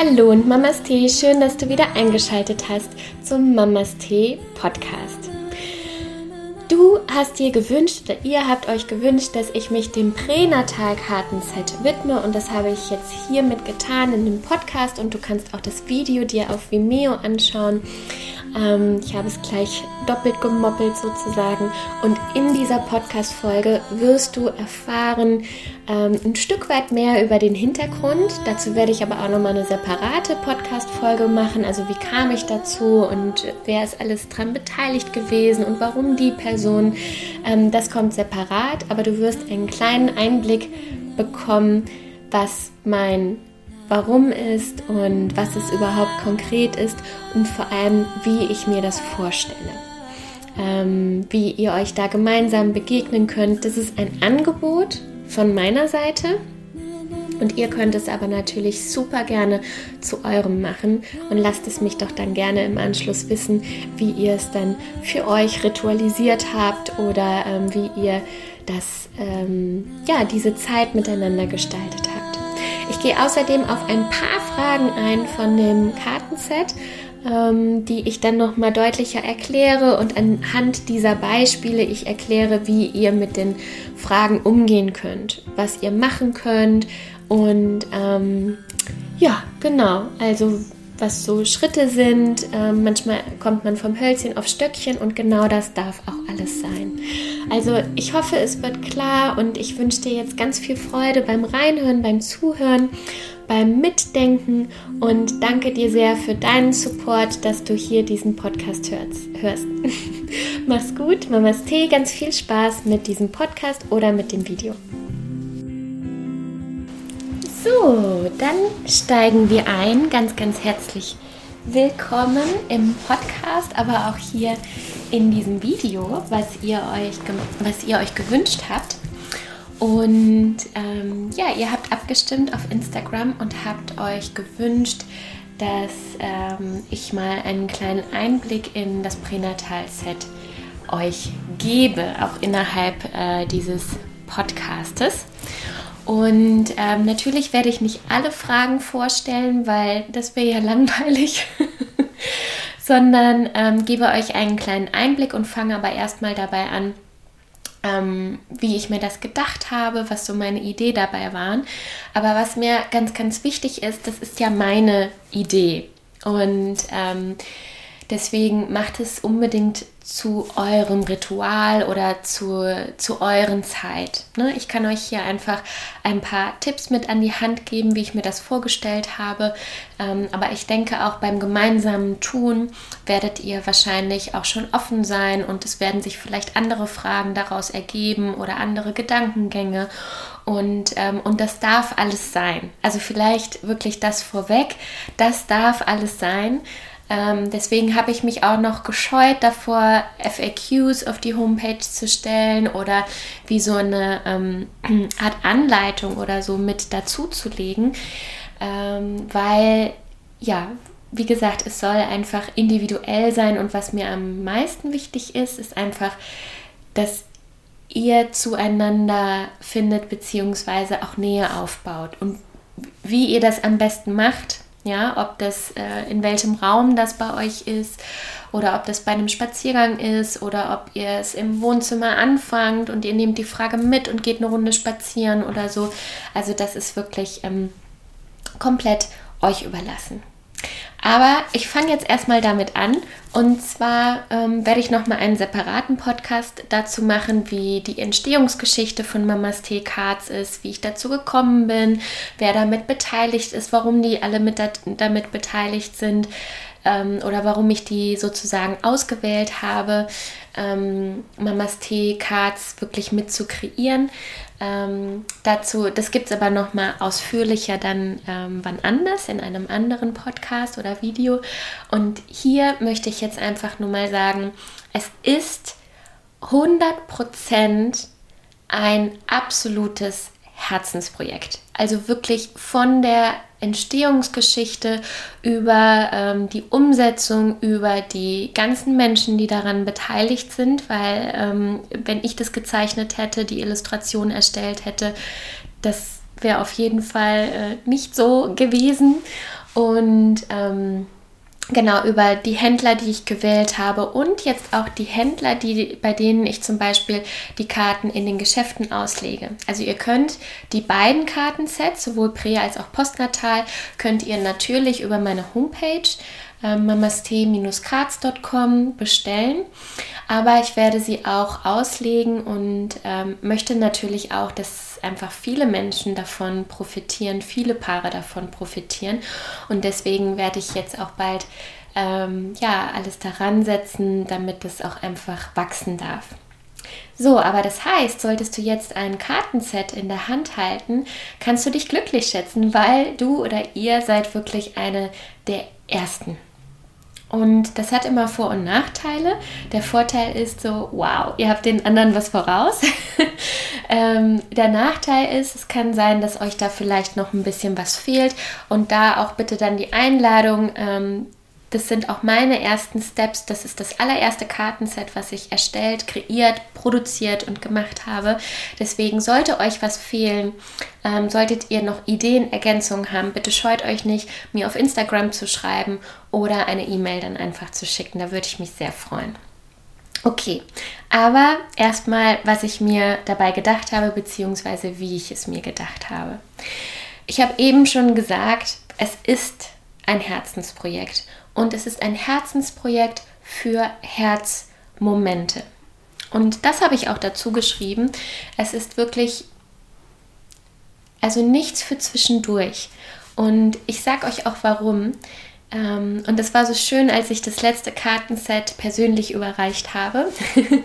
Hallo und Mamas Tee, schön, dass du wieder eingeschaltet hast zum Mamas Tee Podcast. Du hast dir gewünscht oder ihr habt euch gewünscht, dass ich mich dem Pränatalkartenset widme und das habe ich jetzt hiermit getan in dem Podcast und du kannst auch das Video dir auf Vimeo anschauen. Ähm, ich habe es gleich doppelt gemoppelt sozusagen. Und in dieser Podcast-Folge wirst du erfahren ähm, ein Stück weit mehr über den Hintergrund. Dazu werde ich aber auch nochmal eine separate Podcast-Folge machen. Also wie kam ich dazu und wer ist alles dran beteiligt gewesen und warum die Person. Ähm, das kommt separat, aber du wirst einen kleinen Einblick bekommen, was mein warum ist und was es überhaupt konkret ist und vor allem, wie ich mir das vorstelle. Ähm, wie ihr euch da gemeinsam begegnen könnt. Das ist ein Angebot von meiner Seite. Und ihr könnt es aber natürlich super gerne zu eurem machen und lasst es mich doch dann gerne im Anschluss wissen, wie ihr es dann für euch ritualisiert habt oder ähm, wie ihr das, ähm, ja, diese Zeit miteinander gestaltet habt. Ich gehe außerdem auf ein paar Fragen ein von dem Kartenset, ähm, die ich dann nochmal deutlicher erkläre und anhand dieser Beispiele ich erkläre, wie ihr mit den Fragen umgehen könnt, was ihr machen könnt und ähm, ja, genau, also was so Schritte sind. Ähm, manchmal kommt man vom Hölzchen auf Stöckchen und genau das darf auch alles sein. Also ich hoffe, es wird klar und ich wünsche dir jetzt ganz viel Freude beim Reinhören, beim Zuhören, beim Mitdenken und danke dir sehr für deinen Support, dass du hier diesen Podcast hörst. Mach's gut, Mamas Tee, ganz viel Spaß mit diesem Podcast oder mit dem Video. So, dann steigen wir ein. Ganz, ganz herzlich willkommen im Podcast, aber auch hier in diesem Video, was ihr euch, was ihr euch gewünscht habt. Und ähm, ja, ihr habt abgestimmt auf Instagram und habt euch gewünscht, dass ähm, ich mal einen kleinen Einblick in das Pränatal-Set euch gebe, auch innerhalb äh, dieses Podcastes. Und ähm, natürlich werde ich nicht alle Fragen vorstellen, weil das wäre ja langweilig, sondern ähm, gebe euch einen kleinen Einblick und fange aber erstmal dabei an, ähm, wie ich mir das gedacht habe, was so meine Idee dabei waren. Aber was mir ganz, ganz wichtig ist, das ist ja meine Idee. Und ähm, deswegen macht es unbedingt zu eurem Ritual oder zu, zu euren Zeit. Ne? Ich kann euch hier einfach ein paar Tipps mit an die Hand geben, wie ich mir das vorgestellt habe. Ähm, aber ich denke auch beim gemeinsamen Tun werdet ihr wahrscheinlich auch schon offen sein und es werden sich vielleicht andere Fragen daraus ergeben oder andere Gedankengänge. Und, ähm, und das darf alles sein. Also vielleicht wirklich das vorweg, das darf alles sein. Ähm, deswegen habe ich mich auch noch gescheut davor, FAQs auf die Homepage zu stellen oder wie so eine ähm, Art Anleitung oder so mit dazu zu legen, ähm, weil ja, wie gesagt, es soll einfach individuell sein und was mir am meisten wichtig ist, ist einfach, dass ihr zueinander findet beziehungsweise auch Nähe aufbaut. Und wie ihr das am besten macht, ja, ob das äh, in welchem Raum das bei euch ist oder ob das bei einem Spaziergang ist oder ob ihr es im Wohnzimmer anfangt und ihr nehmt die Frage mit und geht eine Runde spazieren oder so. Also das ist wirklich ähm, komplett euch überlassen. Aber ich fange jetzt erstmal damit an. Und zwar ähm, werde ich nochmal einen separaten Podcast dazu machen, wie die Entstehungsgeschichte von Mamas Tee Cards ist, wie ich dazu gekommen bin, wer damit beteiligt ist, warum die alle mit da, damit beteiligt sind ähm, oder warum ich die sozusagen ausgewählt habe, ähm, Mamas Tee Cards wirklich mit zu kreieren. Ähm, dazu, das gibt es aber nochmal ausführlicher dann ähm, wann anders in einem anderen Podcast oder Video. Und hier möchte ich jetzt einfach nur mal sagen, es ist 100% ein absolutes Herzensprojekt. Also wirklich von der Entstehungsgeschichte über ähm, die Umsetzung, über die ganzen Menschen, die daran beteiligt sind, weil ähm, wenn ich das gezeichnet hätte, die Illustration erstellt hätte, das wäre auf jeden Fall äh, nicht so gewesen. Und ähm, genau über die Händler, die ich gewählt habe und jetzt auch die Händler, die, bei denen ich zum Beispiel die Karten in den Geschäften auslege. Also ihr könnt die beiden Kartensets, sowohl Prä- als auch Postnatal, könnt ihr natürlich über meine Homepage äh, mamast-cards.com bestellen. Aber ich werde sie auch auslegen und ähm, möchte natürlich auch, dass einfach viele Menschen davon profitieren, viele Paare davon profitieren. Und deswegen werde ich jetzt auch bald ähm, ja, alles daran setzen, damit es auch einfach wachsen darf. So, aber das heißt, solltest du jetzt ein Kartenset in der Hand halten, kannst du dich glücklich schätzen, weil du oder ihr seid wirklich eine der ersten. Und das hat immer Vor- und Nachteile. Der Vorteil ist so, wow, ihr habt den anderen was voraus. ähm, der Nachteil ist, es kann sein, dass euch da vielleicht noch ein bisschen was fehlt. Und da auch bitte dann die Einladung, ähm, das sind auch meine ersten Steps. Das ist das allererste Kartenset, was ich erstellt, kreiert, produziert und gemacht habe. Deswegen sollte euch was fehlen, ähm, solltet ihr noch Ideen, Ergänzungen haben, bitte scheut euch nicht, mir auf Instagram zu schreiben oder eine E-Mail dann einfach zu schicken. Da würde ich mich sehr freuen. Okay, aber erstmal, was ich mir dabei gedacht habe, beziehungsweise wie ich es mir gedacht habe. Ich habe eben schon gesagt, es ist ein Herzensprojekt und es ist ein Herzensprojekt für Herzmomente. Und das habe ich auch dazu geschrieben. Es ist wirklich, also nichts für zwischendurch. Und ich sage euch auch warum. Ähm, und das war so schön, als ich das letzte Kartenset persönlich überreicht habe.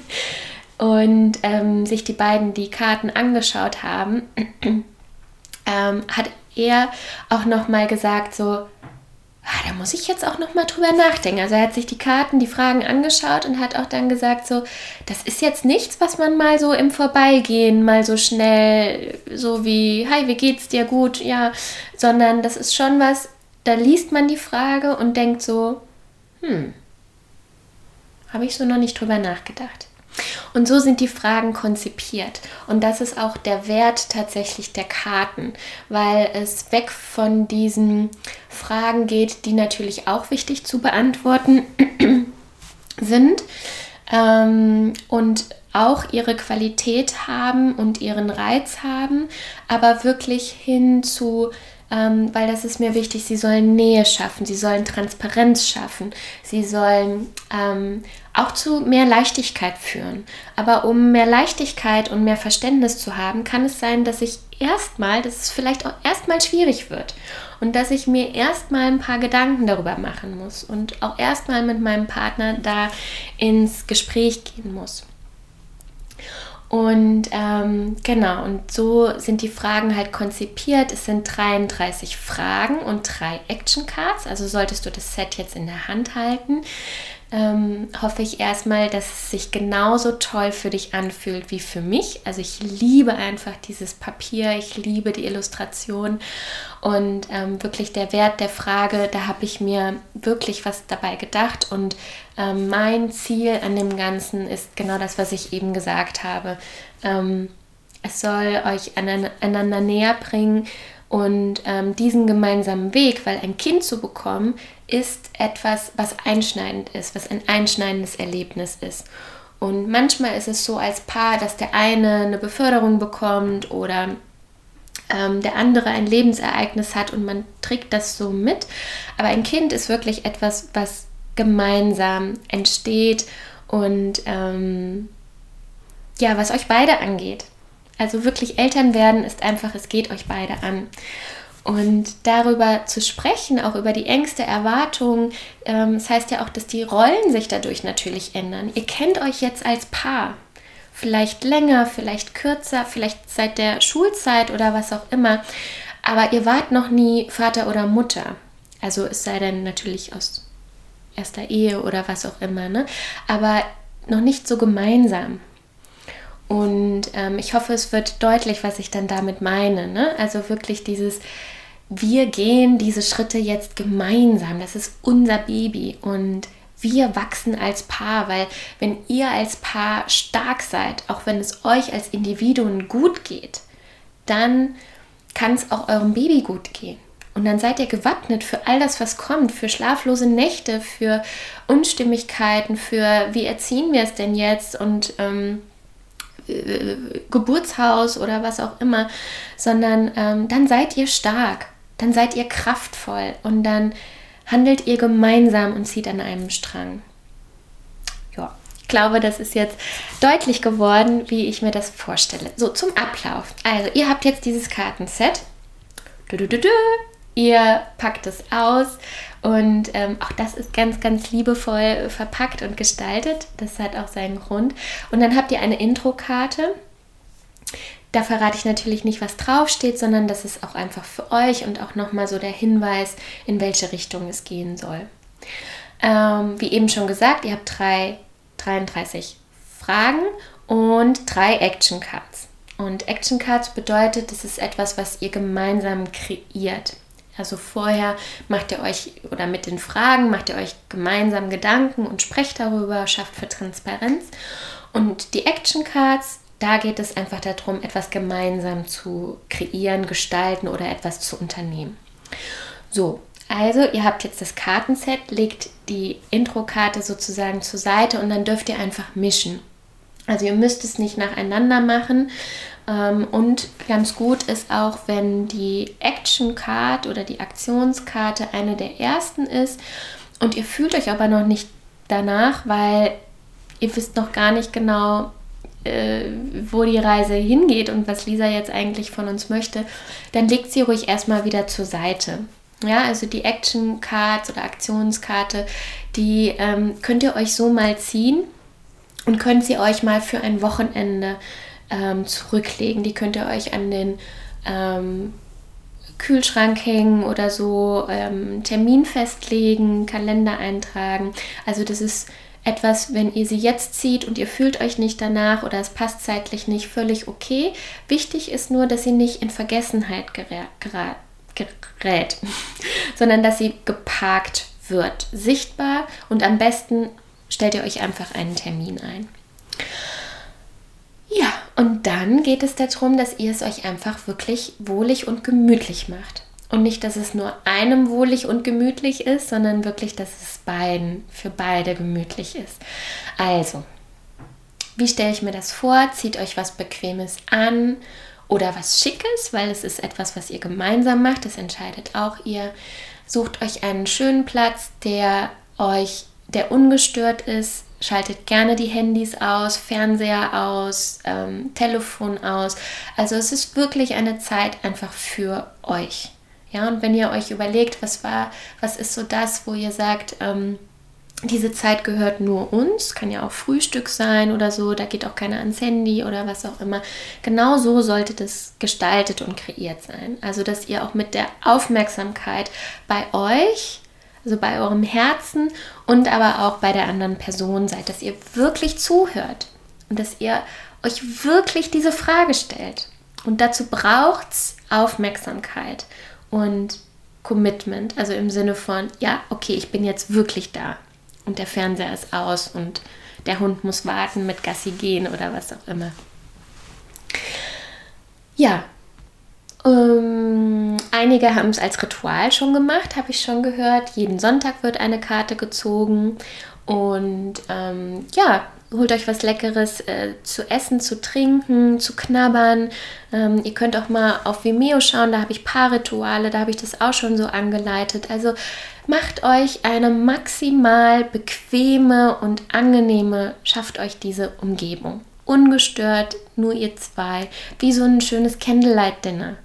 und ähm, sich die beiden die Karten angeschaut haben, ähm, hat er auch noch mal gesagt so da muss ich jetzt auch noch mal drüber nachdenken. Also er hat sich die Karten, die Fragen angeschaut und hat auch dann gesagt so, das ist jetzt nichts, was man mal so im Vorbeigehen mal so schnell so wie, hi, wie geht's dir gut, ja, sondern das ist schon was, da liest man die Frage und denkt so, hm, habe ich so noch nicht drüber nachgedacht. Und so sind die Fragen konzipiert. Und das ist auch der Wert tatsächlich der Karten, weil es weg von diesen Fragen geht, die natürlich auch wichtig zu beantworten sind ähm, und auch ihre Qualität haben und ihren Reiz haben, aber wirklich hin zu ähm, weil das ist mir wichtig, sie sollen Nähe schaffen, sie sollen Transparenz schaffen, sie sollen ähm, auch zu mehr Leichtigkeit führen. Aber um mehr Leichtigkeit und mehr Verständnis zu haben, kann es sein, dass ich erstmal, dass es vielleicht auch erstmal schwierig wird und dass ich mir erstmal ein paar Gedanken darüber machen muss und auch erstmal mit meinem Partner da ins Gespräch gehen muss. Und ähm, genau, und so sind die Fragen halt konzipiert. Es sind 33 Fragen und drei Action Cards. Also solltest du das Set jetzt in der Hand halten, ähm, hoffe ich erstmal, dass es sich genauso toll für dich anfühlt wie für mich. Also ich liebe einfach dieses Papier, ich liebe die Illustration und ähm, wirklich der Wert der Frage, da habe ich mir wirklich was dabei gedacht und ähm, mein Ziel an dem Ganzen ist genau das, was ich eben gesagt habe. Ähm, es soll euch einander näher bringen und ähm, diesen gemeinsamen Weg, weil ein Kind zu bekommen, ist etwas, was einschneidend ist, was ein einschneidendes Erlebnis ist. Und manchmal ist es so als Paar, dass der eine eine Beförderung bekommt oder ähm, der andere ein Lebensereignis hat und man trägt das so mit. Aber ein Kind ist wirklich etwas, was gemeinsam entsteht und ähm, ja, was euch beide angeht. Also wirklich Eltern werden ist einfach, es geht euch beide an. Und darüber zu sprechen, auch über die Ängste, Erwartungen, ähm, das heißt ja auch, dass die Rollen sich dadurch natürlich ändern. Ihr kennt euch jetzt als Paar. Vielleicht länger, vielleicht kürzer, vielleicht seit der Schulzeit oder was auch immer. Aber ihr wart noch nie Vater oder Mutter. Also es sei denn natürlich aus erster Ehe oder was auch immer. Ne? Aber noch nicht so gemeinsam. Und ähm, ich hoffe, es wird deutlich, was ich dann damit meine. Ne? Also wirklich dieses, wir gehen diese Schritte jetzt gemeinsam. Das ist unser Baby und wir wachsen als Paar, weil wenn ihr als Paar stark seid, auch wenn es euch als Individuen gut geht, dann kann es auch eurem Baby gut gehen. Und dann seid ihr gewappnet für all das, was kommt, für schlaflose Nächte, für Unstimmigkeiten, für wie erziehen wir es denn jetzt und ähm, äh, Geburtshaus oder was auch immer, sondern ähm, dann seid ihr stark, dann seid ihr kraftvoll und dann handelt ihr gemeinsam und zieht an einem Strang. Ja, ich glaube, das ist jetzt deutlich geworden, wie ich mir das vorstelle. So, zum Ablauf. Also, ihr habt jetzt dieses Kartenset. Du, du, du. Ihr packt es aus und ähm, auch das ist ganz, ganz liebevoll verpackt und gestaltet. Das hat auch seinen Grund. Und dann habt ihr eine Intro-Karte. Da verrate ich natürlich nicht, was draufsteht, sondern das ist auch einfach für euch und auch nochmal so der Hinweis, in welche Richtung es gehen soll. Ähm, wie eben schon gesagt, ihr habt drei, 33 Fragen und drei Action Cards. Und Action Cards bedeutet, das ist etwas, was ihr gemeinsam kreiert. Also vorher macht ihr euch oder mit den Fragen macht ihr euch gemeinsam Gedanken und sprecht darüber, schafft für Transparenz. Und die Action Cards, da geht es einfach darum, etwas gemeinsam zu kreieren, gestalten oder etwas zu unternehmen. So, also ihr habt jetzt das Kartenset, legt die Intro-Karte sozusagen zur Seite und dann dürft ihr einfach mischen. Also ihr müsst es nicht nacheinander machen, ähm, und ganz gut ist auch, wenn die Action Card oder die Aktionskarte eine der ersten ist. Und ihr fühlt euch aber noch nicht danach, weil ihr wisst noch gar nicht genau, äh, wo die Reise hingeht und was Lisa jetzt eigentlich von uns möchte, dann legt sie ruhig erstmal wieder zur Seite. Ja, also die Action Cards oder Aktionskarte, die ähm, könnt ihr euch so mal ziehen und könnt sie euch mal für ein Wochenende ähm, zurücklegen. Die könnt ihr euch an den ähm, Kühlschrank hängen oder so, ähm, Termin festlegen, Kalender eintragen. Also das ist etwas, wenn ihr sie jetzt zieht und ihr fühlt euch nicht danach oder es passt zeitlich nicht, völlig okay. Wichtig ist nur, dass sie nicht in Vergessenheit gerät, gerät sondern dass sie geparkt wird, sichtbar und am besten stellt ihr euch einfach einen Termin ein. Ja, und dann geht es darum, dass ihr es euch einfach wirklich wohlig und gemütlich macht. Und nicht, dass es nur einem wohlig und gemütlich ist, sondern wirklich, dass es beiden, für beide gemütlich ist. Also, wie stelle ich mir das vor? Zieht euch was Bequemes an oder was Schickes, weil es ist etwas, was ihr gemeinsam macht. Das entscheidet auch ihr. Sucht euch einen schönen Platz, der euch, der ungestört ist, Schaltet gerne die Handys aus, Fernseher aus, ähm, Telefon aus. Also es ist wirklich eine Zeit einfach für euch. Ja, und wenn ihr euch überlegt, was war, was ist so das, wo ihr sagt, ähm, diese Zeit gehört nur uns, kann ja auch Frühstück sein oder so, da geht auch keiner ans Handy oder was auch immer. Genau so sollte das gestaltet und kreiert sein. Also, dass ihr auch mit der Aufmerksamkeit bei euch also bei eurem Herzen und aber auch bei der anderen Person seid, dass ihr wirklich zuhört und dass ihr euch wirklich diese Frage stellt. Und dazu braucht es Aufmerksamkeit und Commitment, also im Sinne von, ja, okay, ich bin jetzt wirklich da und der Fernseher ist aus und der Hund muss warten mit Gassi gehen oder was auch immer. Ja, ähm, einige haben es als Ritual schon gemacht, habe ich schon gehört. Jeden Sonntag wird eine Karte gezogen. Und ähm, ja, holt euch was Leckeres äh, zu essen, zu trinken, zu knabbern. Ähm, ihr könnt auch mal auf Vimeo schauen, da habe ich Paarrituale, da habe ich das auch schon so angeleitet. Also macht euch eine maximal bequeme und angenehme, schafft euch diese Umgebung. Ungestört, nur ihr zwei, wie so ein schönes Candlelight-Dinner.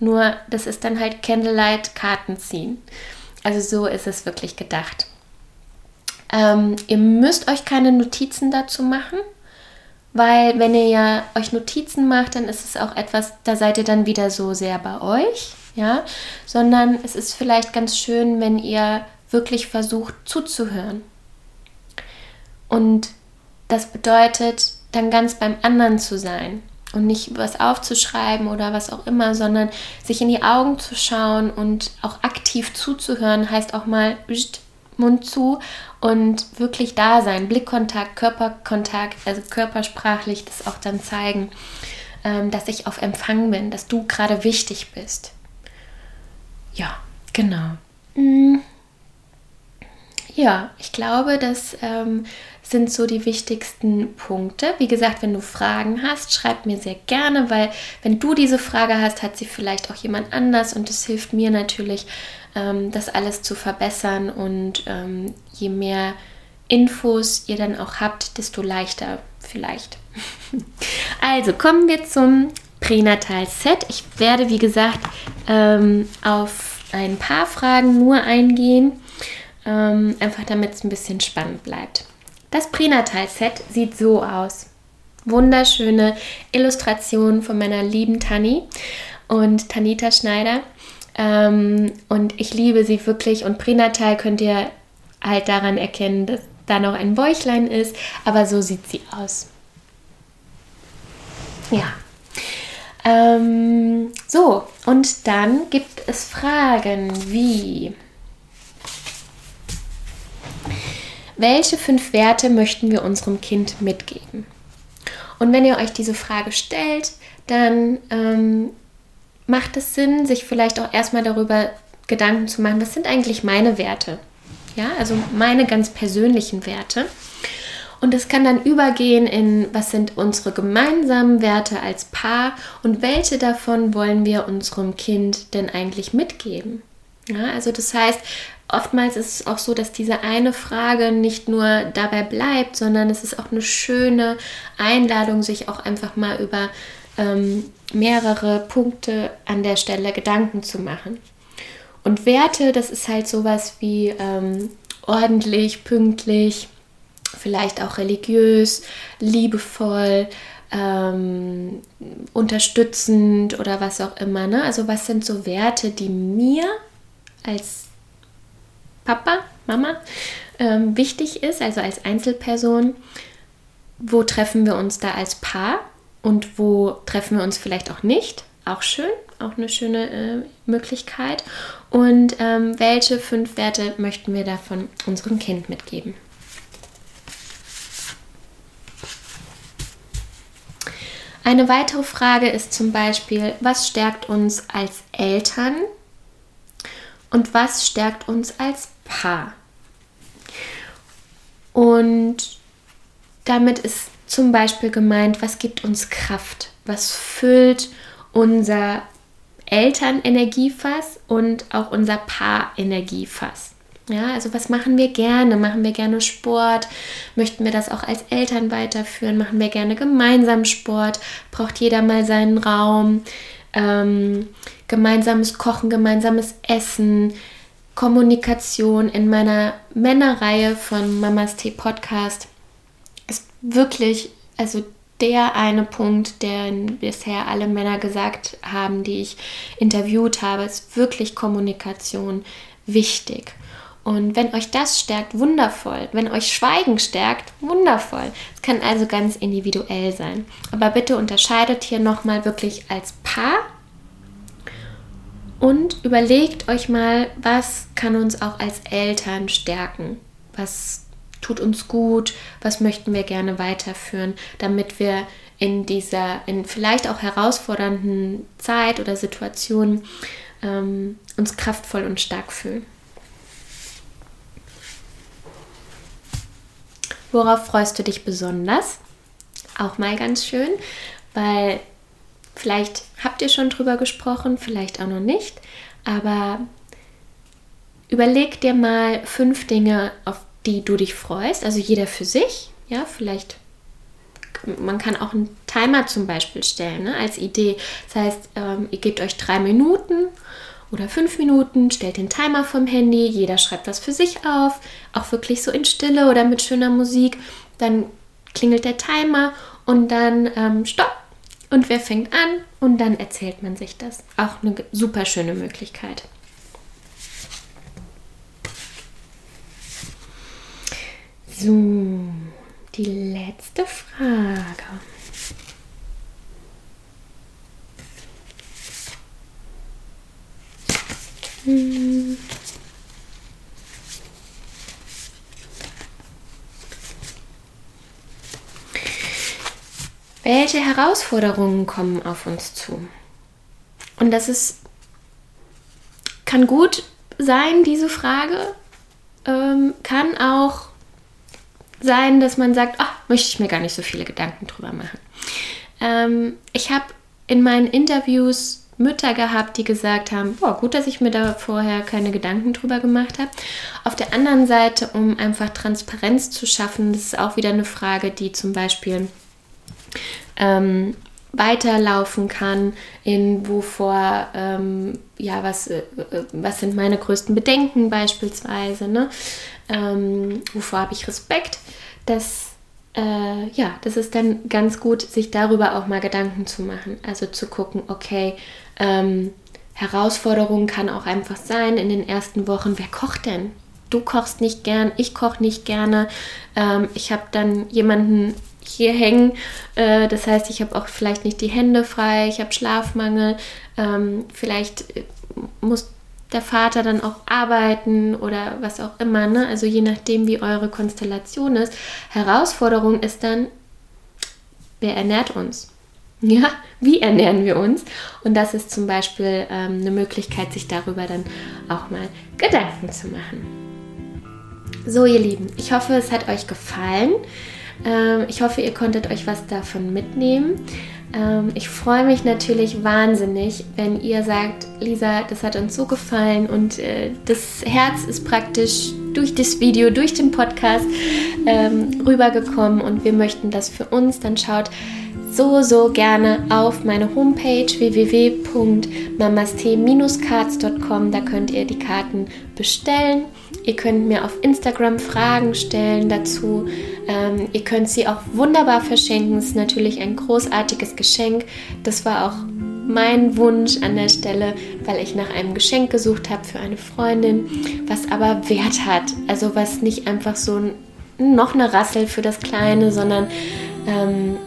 Nur das ist dann halt Candlelight Karten ziehen. Also so ist es wirklich gedacht. Ähm, ihr müsst euch keine Notizen dazu machen, weil wenn ihr ja euch Notizen macht, dann ist es auch etwas, da seid ihr dann wieder so sehr bei euch, ja, sondern es ist vielleicht ganz schön, wenn ihr wirklich versucht zuzuhören. Und das bedeutet dann ganz beim anderen zu sein und nicht was aufzuschreiben oder was auch immer, sondern sich in die Augen zu schauen und auch aktiv zuzuhören, heißt auch mal Mund zu und wirklich da sein, Blickkontakt, Körperkontakt, also körpersprachlich das auch dann zeigen, ähm, dass ich auf Empfang bin, dass du gerade wichtig bist. Ja, genau. Mm. Ja, ich glaube, das ähm, sind so die wichtigsten Punkte. Wie gesagt, wenn du Fragen hast, schreib mir sehr gerne, weil wenn du diese Frage hast, hat sie vielleicht auch jemand anders und es hilft mir natürlich, ähm, das alles zu verbessern und ähm, je mehr Infos ihr dann auch habt, desto leichter vielleicht. also kommen wir zum Pränatal-Set. Ich werde, wie gesagt, ähm, auf ein paar Fragen nur eingehen, ähm, einfach damit es ein bisschen spannend bleibt. Das Pränatal-Set sieht so aus. Wunderschöne Illustration von meiner lieben Tani und Tanita Schneider. Ähm, und ich liebe sie wirklich. Und Pränatal könnt ihr halt daran erkennen, dass da noch ein Bäuchlein ist. Aber so sieht sie aus. Ja. Ähm, so, und dann gibt es Fragen wie, welche fünf Werte möchten wir unserem Kind mitgeben? Und wenn ihr euch diese Frage stellt, dann ähm, macht es Sinn, sich vielleicht auch erstmal darüber Gedanken zu machen, was sind eigentlich meine Werte? Ja, also meine ganz persönlichen Werte. Und es kann dann übergehen in, was sind unsere gemeinsamen Werte als Paar und welche davon wollen wir unserem Kind denn eigentlich mitgeben? Ja, also das heißt, oftmals ist es auch so, dass diese eine Frage nicht nur dabei bleibt, sondern es ist auch eine schöne Einladung, sich auch einfach mal über ähm, mehrere Punkte an der Stelle Gedanken zu machen. Und Werte, das ist halt sowas wie ähm, ordentlich, pünktlich, vielleicht auch religiös, liebevoll, ähm, unterstützend oder was auch immer. Ne? Also was sind so Werte, die mir als Papa, Mama ähm, wichtig ist, also als Einzelperson? Wo treffen wir uns da als Paar und wo treffen wir uns vielleicht auch nicht? Auch schön, auch eine schöne äh, Möglichkeit. Und ähm, welche fünf Werte möchten wir davon unserem Kind mitgeben? Eine weitere Frage ist zum Beispiel, was stärkt uns als Eltern und was stärkt uns als Paar? Und damit ist zum Beispiel gemeint, was gibt uns Kraft? Was füllt unser Elternenergiefass und auch unser Paarenergiefass? Ja, also was machen wir gerne? Machen wir gerne Sport? Möchten wir das auch als Eltern weiterführen? Machen wir gerne gemeinsam Sport? Braucht jeder mal seinen Raum? Ähm, gemeinsames Kochen, gemeinsames Essen, Kommunikation in meiner Männerreihe von Mamas Tee Podcast ist wirklich, also der eine Punkt, den bisher alle Männer gesagt haben, die ich interviewt habe, ist wirklich Kommunikation wichtig. Und wenn euch das stärkt, wundervoll. Wenn euch Schweigen stärkt, wundervoll. Es kann also ganz individuell sein. Aber bitte unterscheidet hier nochmal wirklich als Paar und überlegt euch mal, was kann uns auch als Eltern stärken? Was tut uns gut? Was möchten wir gerne weiterführen, damit wir in dieser, in vielleicht auch herausfordernden Zeit oder Situation ähm, uns kraftvoll und stark fühlen? Worauf freust du dich besonders? Auch mal ganz schön, weil vielleicht habt ihr schon drüber gesprochen, vielleicht auch noch nicht, aber überleg dir mal fünf Dinge, auf die du dich freust, also jeder für sich, ja, vielleicht man kann auch einen Timer zum Beispiel stellen ne, als Idee. Das heißt, ähm, ihr gebt euch drei Minuten oder fünf Minuten, stellt den Timer vom Handy, jeder schreibt was für sich auf, auch wirklich so in Stille oder mit schöner Musik. Dann klingelt der Timer und dann ähm, stopp. Und wer fängt an? Und dann erzählt man sich das. Auch eine super schöne Möglichkeit. So, die letzte Frage. Welche Herausforderungen kommen auf uns zu? Und das ist, kann gut sein, diese Frage. Ähm, kann auch sein, dass man sagt, ach, möchte ich mir gar nicht so viele Gedanken drüber machen. Ähm, ich habe in meinen Interviews Mütter gehabt, die gesagt haben, boah, gut, dass ich mir da vorher keine Gedanken drüber gemacht habe. Auf der anderen Seite, um einfach Transparenz zu schaffen, das ist auch wieder eine Frage, die zum Beispiel ähm, weiterlaufen kann, in wovor, ähm, ja, was, äh, äh was sind meine größten Bedenken beispielsweise, ne? Ähm, wovor habe ich Respekt, dass äh, ja, das ist dann ganz gut, sich darüber auch mal Gedanken zu machen. Also zu gucken, okay, ähm, Herausforderung kann auch einfach sein in den ersten Wochen, wer kocht denn? Du kochst nicht gern, ich koche nicht gerne. Ähm, ich habe dann jemanden hier hängen. Äh, das heißt, ich habe auch vielleicht nicht die Hände frei, ich habe Schlafmangel. Ähm, vielleicht äh, muss der Vater dann auch arbeiten oder was auch immer. Ne? Also je nachdem, wie eure Konstellation ist. Herausforderung ist dann, wer ernährt uns? Ja, wie ernähren wir uns? Und das ist zum Beispiel ähm, eine Möglichkeit, sich darüber dann auch mal Gedanken zu machen. So, ihr Lieben, ich hoffe, es hat euch gefallen. Ähm, ich hoffe, ihr konntet euch was davon mitnehmen. Ähm, ich freue mich natürlich wahnsinnig, wenn ihr sagt, Lisa, das hat uns so gefallen und äh, das Herz ist praktisch durch das Video, durch den Podcast ähm, rübergekommen und wir möchten das für uns. Dann schaut so, so gerne auf meine Homepage www.mamaste-cards.com. Da könnt ihr die Karten bestellen. Ihr könnt mir auf Instagram Fragen stellen dazu. Ähm, ihr könnt sie auch wunderbar verschenken. Es ist natürlich ein großartiges Geschenk. Das war auch mein Wunsch an der Stelle, weil ich nach einem Geschenk gesucht habe für eine Freundin, was aber Wert hat. Also was nicht einfach so ein, noch eine Rassel für das Kleine, sondern ähm,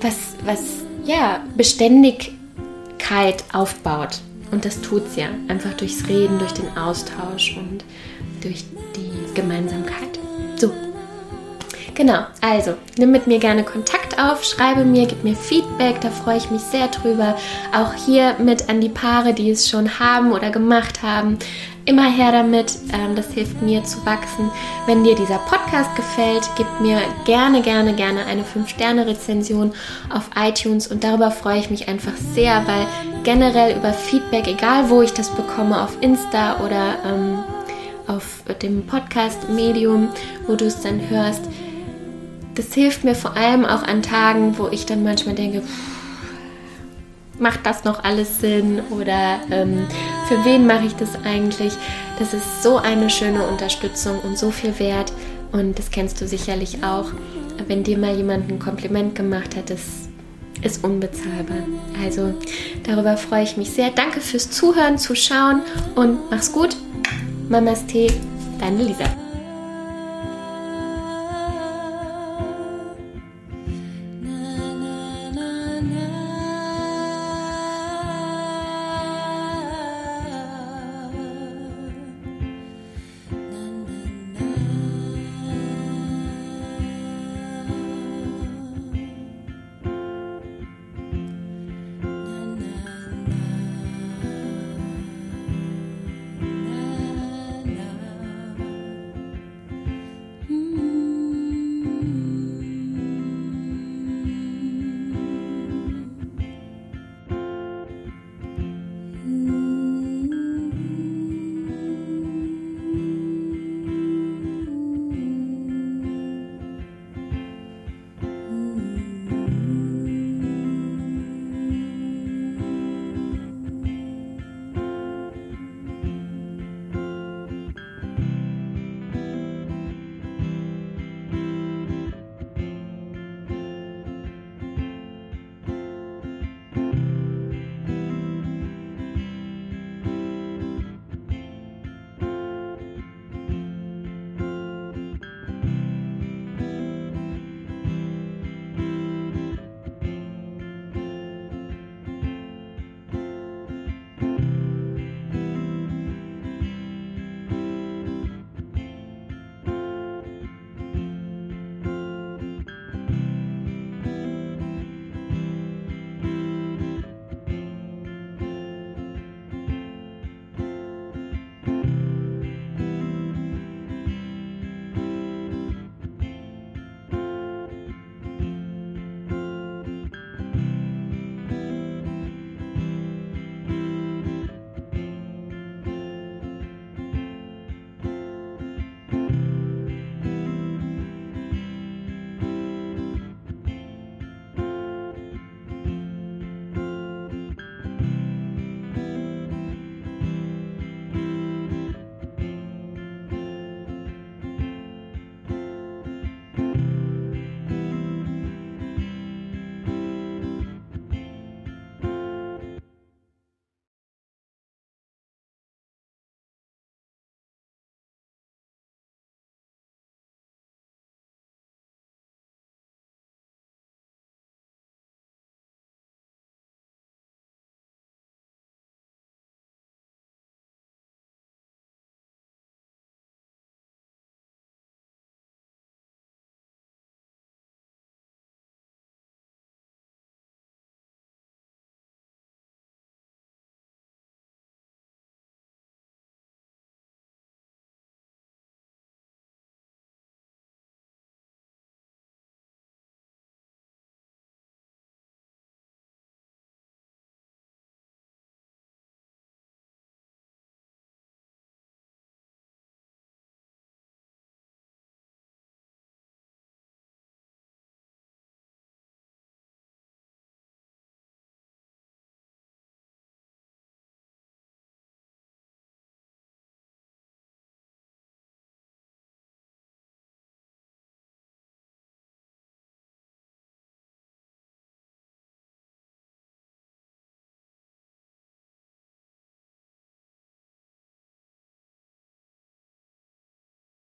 was, was ja, Beständigkeit aufbaut. Und das tut es ja. Einfach durchs Reden, durch den Austausch und durch die Gemeinsamkeit. So. Genau, also nimm mit mir gerne Kontakt auf, schreibe mir, gib mir Feedback, da freue ich mich sehr drüber. Auch hier mit an die Paare, die es schon haben oder gemacht haben immer her damit. Ähm, das hilft mir zu wachsen. Wenn dir dieser Podcast gefällt, gib mir gerne, gerne, gerne eine 5-Sterne-Rezension auf iTunes und darüber freue ich mich einfach sehr, weil generell über Feedback, egal wo ich das bekomme, auf Insta oder ähm, auf dem Podcast-Medium, wo du es dann hörst, das hilft mir vor allem auch an Tagen, wo ich dann manchmal denke, pff, macht das noch alles Sinn oder ähm, für wen mache ich das eigentlich? Das ist so eine schöne Unterstützung und so viel wert und das kennst du sicherlich auch. Wenn dir mal jemand ein Kompliment gemacht hat, das ist unbezahlbar. Also darüber freue ich mich sehr. Danke fürs Zuhören, Zuschauen und mach's gut. Mamas Tee, deine Lisa.